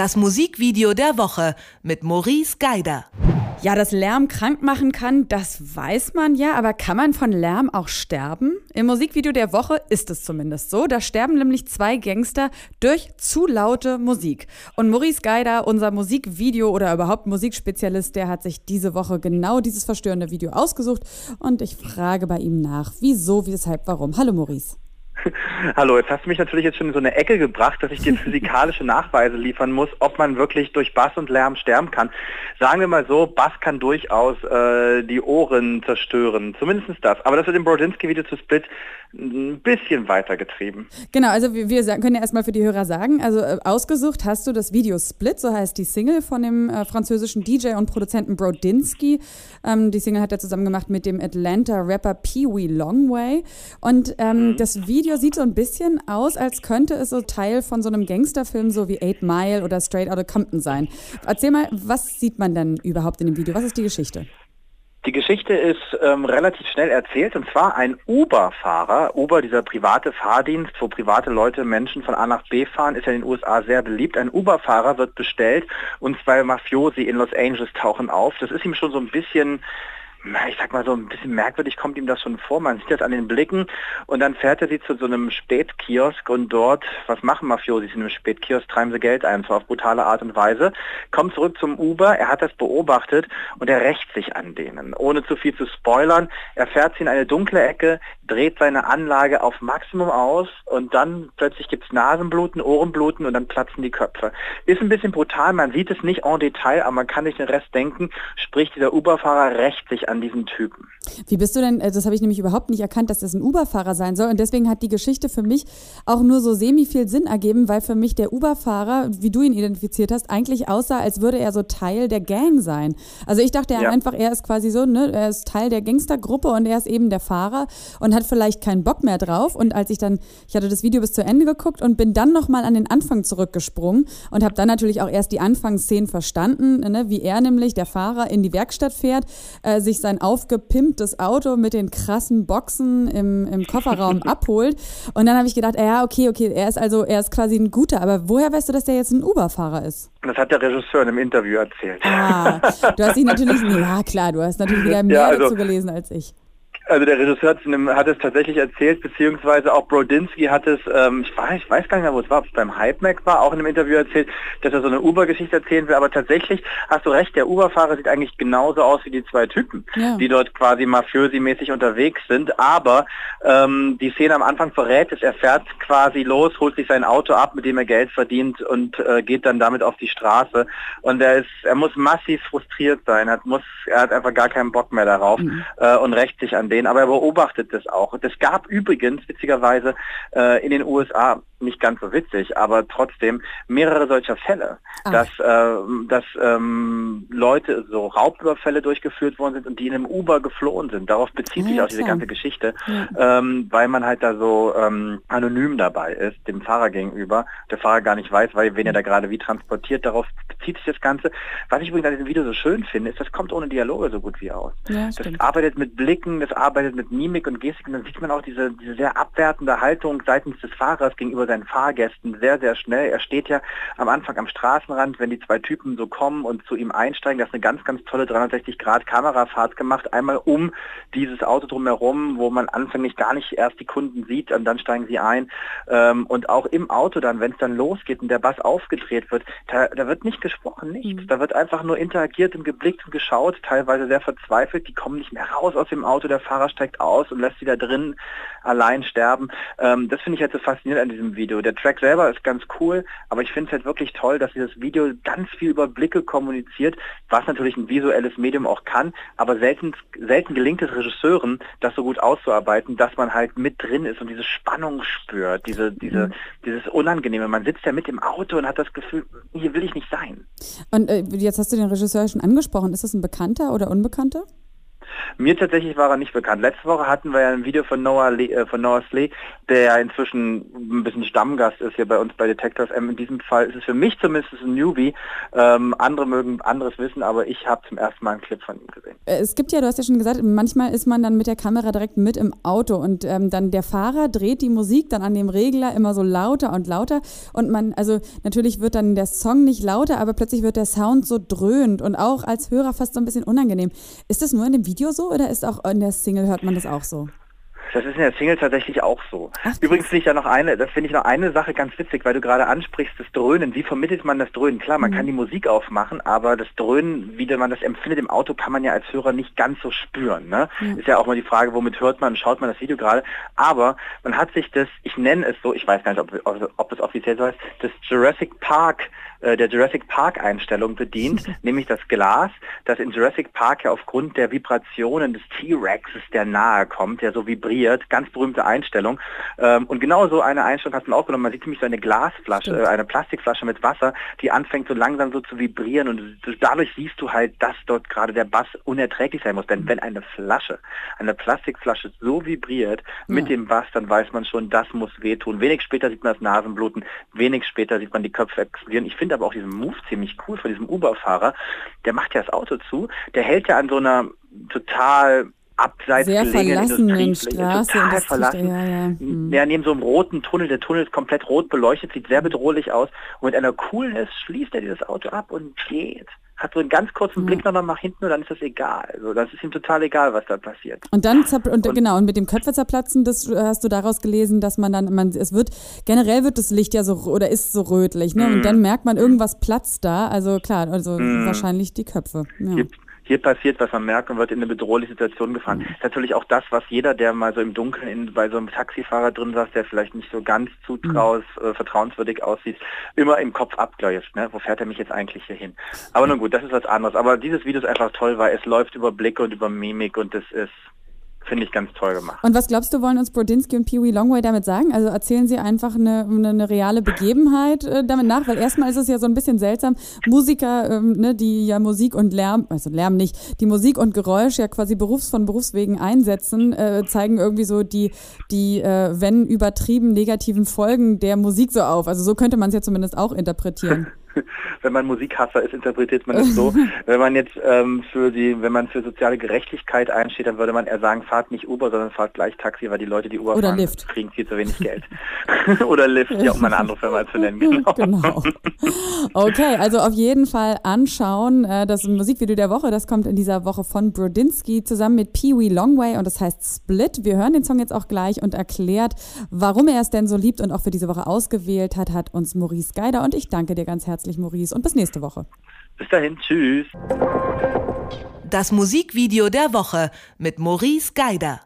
Das Musikvideo der Woche mit Maurice Geider. Ja, dass Lärm krank machen kann, das weiß man ja, aber kann man von Lärm auch sterben? Im Musikvideo der Woche ist es zumindest so. Da sterben nämlich zwei Gangster durch zu laute Musik. Und Maurice Geider, unser Musikvideo oder überhaupt Musikspezialist, der hat sich diese Woche genau dieses verstörende Video ausgesucht. Und ich frage bei ihm nach, wieso, weshalb, warum. Hallo Maurice. Hallo, jetzt hast du mich natürlich jetzt schon in so eine Ecke gebracht, dass ich dir physikalische Nachweise liefern muss, ob man wirklich durch Bass und Lärm sterben kann. Sagen wir mal so, Bass kann durchaus äh, die Ohren zerstören, zumindest das. Aber das wird im Brodinski-Video zu Split ein bisschen weitergetrieben. Genau, also wir, wir können ja erstmal für die Hörer sagen, also äh, ausgesucht hast du das Video Split, so heißt die Single von dem äh, französischen DJ und Produzenten Brodinski. Ähm, die Single hat er zusammen gemacht mit dem Atlanta-Rapper Pee Wee Longway. Und ähm, mhm. das Video sieht so ein bisschen aus, als könnte es so Teil von so einem Gangsterfilm, so wie Eight Mile oder Straight Outta Compton sein. Erzähl mal, was sieht man denn überhaupt in dem Video? Was ist die Geschichte? Die Geschichte ist ähm, relativ schnell erzählt und zwar ein Uber-Fahrer, Uber, dieser private Fahrdienst, wo private Leute Menschen von A nach B fahren, ist ja in den USA sehr beliebt. Ein Uber-Fahrer wird bestellt und zwei Mafiosi in Los Angeles tauchen auf. Das ist ihm schon so ein bisschen ich sag mal so ein bisschen merkwürdig kommt ihm das schon vor. Man sieht das an den Blicken und dann fährt er sie zu so einem Spätkiosk und dort, was machen Mafiosis in einem Spätkiosk? Treiben sie Geld ein, zwar auf brutale Art und Weise. Kommt zurück zum Uber, er hat das beobachtet und er rächt sich an denen. Ohne zu viel zu spoilern, er fährt sie in eine dunkle Ecke, dreht seine Anlage auf Maximum aus und dann plötzlich gibt es Nasenbluten, Ohrenbluten und dann platzen die Köpfe. Ist ein bisschen brutal, man sieht es nicht en Detail, aber man kann sich den Rest denken, sprich dieser Uber-Fahrer rächt sich an diesen Typen. Wie bist du denn, äh, das habe ich nämlich überhaupt nicht erkannt, dass das ein Uber-Fahrer sein soll. Und deswegen hat die Geschichte für mich auch nur so semi viel Sinn ergeben, weil für mich der Uber-Fahrer, wie du ihn identifiziert hast, eigentlich aussah, als würde er so Teil der Gang sein. Also ich dachte ja. einfach, er ist quasi so, ne, er ist Teil der Gangstergruppe und er ist eben der Fahrer und hat vielleicht keinen Bock mehr drauf. Und als ich dann, ich hatte das Video bis zu Ende geguckt und bin dann nochmal an den Anfang zurückgesprungen und habe dann natürlich auch erst die Anfangsszenen verstanden, ne, wie er nämlich, der Fahrer, in die Werkstatt fährt, äh, sich sein aufgepimptes Auto mit den krassen Boxen im, im Kofferraum abholt. Und dann habe ich gedacht, ja, okay, okay, er ist also, er ist quasi ein guter, aber woher weißt du, dass der jetzt ein Uber-Fahrer ist? Das hat der Regisseur in einem Interview erzählt. Ah, du hast ihn natürlich, ja klar, du hast natürlich wieder mehr ja, also, dazu gelesen als ich. Also der Regisseur hat es tatsächlich erzählt, beziehungsweise auch Brodinski hat es, ähm, ich, weiß, ich weiß gar nicht mehr, wo es war, ob es beim Hype Mac war, auch in einem Interview erzählt, dass er so eine Uber-Geschichte erzählen will. Aber tatsächlich hast du recht, der Uber-Fahrer sieht eigentlich genauso aus wie die zwei Typen, ja. die dort quasi mafiosi-mäßig unterwegs sind. Aber ähm, die Szene am Anfang verrät es, er fährt quasi los, holt sich sein Auto ab, mit dem er Geld verdient und äh, geht dann damit auf die Straße. Und er ist, er muss massiv frustriert sein, er, muss, er hat einfach gar keinen Bock mehr darauf mhm. äh, und rächt sich an den sehen, aber er beobachtet das auch. Und es gab übrigens, witzigerweise, äh, in den USA nicht ganz so witzig, aber trotzdem mehrere solcher Fälle, Ach. dass, äh, dass ähm, Leute so Raubüberfälle durchgeführt worden sind und die in einem Uber geflohen sind. Darauf bezieht ja, sich auch diese ganze Geschichte, ja. ähm, weil man halt da so ähm, anonym dabei ist, dem Fahrer gegenüber. Der Fahrer gar nicht weiß, weil wen er da gerade wie transportiert. Darauf bezieht sich das Ganze. Was ich übrigens an diesem Video so schön finde, ist, das kommt ohne Dialoge so gut wie aus. Ja, das stimmt. arbeitet mit Blicken, das arbeitet mit Mimik und Gestik und dann sieht man auch diese, diese sehr abwertende Haltung seitens des Fahrers gegenüber seinen Fahrgästen sehr, sehr schnell. Er steht ja am Anfang am Straßenrand, wenn die zwei Typen so kommen und zu ihm einsteigen. Das ist eine ganz, ganz tolle 360-Grad-Kamerafahrt gemacht. Einmal um dieses Auto drumherum, wo man anfänglich gar nicht erst die Kunden sieht und dann steigen sie ein. Ähm, und auch im Auto dann, wenn es dann losgeht und der Bass aufgedreht wird, da, da wird nicht gesprochen, nichts. Mhm. Da wird einfach nur interagiert und geblickt und geschaut, teilweise sehr verzweifelt. Die kommen nicht mehr raus aus dem Auto, der Fahrer steigt aus und lässt sie da drin allein sterben. Ähm, das finde ich halt so faszinierend an diesem Video. Der Track selber ist ganz cool, aber ich finde es halt wirklich toll, dass dieses Video ganz viel über Blicke kommuniziert, was natürlich ein visuelles Medium auch kann, aber selten, selten gelingt es Regisseuren, das so gut auszuarbeiten, dass man halt mit drin ist und diese Spannung spürt, diese, diese, mhm. dieses Unangenehme. Man sitzt ja mit im Auto und hat das Gefühl, hier will ich nicht sein. Und äh, jetzt hast du den Regisseur schon angesprochen. Ist das ein Bekannter oder Unbekannter? Mir tatsächlich war er nicht bekannt. Letzte Woche hatten wir ja ein Video von Noah, Le äh, von Noah Slee, der ja inzwischen ein bisschen Stammgast ist hier bei uns bei Detectors M. In diesem Fall ist es für mich zumindest ein Newbie. Ähm, andere mögen anderes wissen, aber ich habe zum ersten Mal einen Clip von ihm gesehen. Äh, es gibt ja, du hast ja schon gesagt, manchmal ist man dann mit der Kamera direkt mit im Auto und ähm, dann der Fahrer dreht die Musik dann an dem Regler immer so lauter und lauter und man, also natürlich wird dann der Song nicht lauter, aber plötzlich wird der Sound so dröhnt und auch als Hörer fast so ein bisschen unangenehm. Ist das nur in dem Video so oder ist auch in der Single hört man das auch so? Das ist in der Single tatsächlich auch so. Ach, Übrigens finde ich da noch eine, das finde ich noch eine Sache ganz witzig, weil du gerade ansprichst, das Dröhnen. Wie vermittelt man das Dröhnen? Klar, man mhm. kann die Musik aufmachen, aber das Dröhnen, wie man das empfindet im Auto, kann man ja als Hörer nicht ganz so spüren. Ne? Mhm. Ist ja auch mal die Frage, womit hört man, schaut man das Video gerade. Aber man hat sich das, ich nenne es so, ich weiß gar nicht, ob, ob, ob das offiziell so heißt, das Jurassic Park äh, der Jurassic Park Einstellung bedient, nämlich das Glas, das in Jurassic Park ja aufgrund der Vibrationen des T-Rexes, der nahe kommt, der so vibriert, ganz berühmte Einstellung. Ähm, und genau so eine Einstellung hast du auch genommen. Man sieht nämlich so eine Glasflasche, äh, eine Plastikflasche mit Wasser, die anfängt so langsam so zu vibrieren und dadurch siehst du halt, dass dort gerade der Bass unerträglich sein muss. Denn wenn eine Flasche, eine Plastikflasche so vibriert mit ja. dem Bass, dann weiß man schon, das muss wehtun. Wenig später sieht man das Nasenbluten, wenig später sieht man die Köpfe explodieren. Ich finde finde aber auch diesen Move ziemlich cool von diesem Uber-Fahrer. Der macht ja das Auto zu, der hält ja an so einer total abseits Sehr verlassenen Straße. Total verlassen. Ja, ja. Hm. ja, neben so einem roten Tunnel. Der Tunnel ist komplett rot beleuchtet, sieht sehr bedrohlich aus. Und mit einer Coolness schließt er dieses Auto ab und geht hat so einen ganz kurzen Blick noch nach hinten und dann ist das egal. Also das ist ihm total egal, was da passiert. Und dann und, und genau und mit dem Köpfe zerplatzen, das äh, hast du daraus gelesen, dass man dann man es wird generell wird das Licht ja so oder ist so rötlich, ne? Mm. Und mhm. dann merkt man irgendwas platzt da. Also klar, also mm. wahrscheinlich die Köpfe. Ja. Gibt, hier passiert was, man merkt, man wird in eine bedrohliche Situation gefahren. Mhm. ist natürlich auch das, was jeder, der mal so im Dunkeln in, bei so einem Taxifahrer drin saß, der vielleicht nicht so ganz zutraus, mhm. äh, vertrauenswürdig aussieht, immer im Kopf abgläuft. Ne? Wo fährt er mich jetzt eigentlich hier hin? Aber nun gut, das ist was anderes. Aber dieses Video ist einfach toll, weil es läuft über Blicke und über Mimik und es ist Finde ich ganz toll gemacht. Und was glaubst du, wollen uns Brodinski und Pee Wee Longway damit sagen? Also erzählen sie einfach eine, eine, eine reale Begebenheit äh, damit nach? Weil erstmal ist es ja so ein bisschen seltsam. Musiker, ähm, ne, die ja Musik und Lärm, also Lärm nicht, die Musik und Geräusch ja quasi berufs von Berufswegen einsetzen, äh, zeigen irgendwie so die, die äh, wenn übertrieben negativen Folgen der Musik so auf. Also so könnte man es ja zumindest auch interpretieren. wenn man Musikhasser ist, interpretiert man es so. wenn man jetzt ähm, für die, wenn man für soziale Gerechtigkeit einsteht, dann würde man eher sagen, fahrt nicht Uber, sondern fahrt gleich Taxi, weil die Leute, die Uber Oder fahren, Lift. kriegen viel zu wenig Geld. Oder Lift, ja, um eine andere Firma zu nennen. Genau. genau. Okay, also auf jeden Fall anschauen. Äh, das Musikvideo der Woche, das kommt in dieser Woche von Brodinski zusammen mit Pee Wee Longway und das heißt Split. Wir hören den Song jetzt auch gleich und erklärt, warum er es denn so liebt und auch für diese Woche ausgewählt hat, hat uns Maurice Geider und ich danke dir ganz herzlich herzlich, Maurice, und bis nächste Woche. Bis dahin, tschüss. Das Musikvideo der Woche mit Maurice Geider.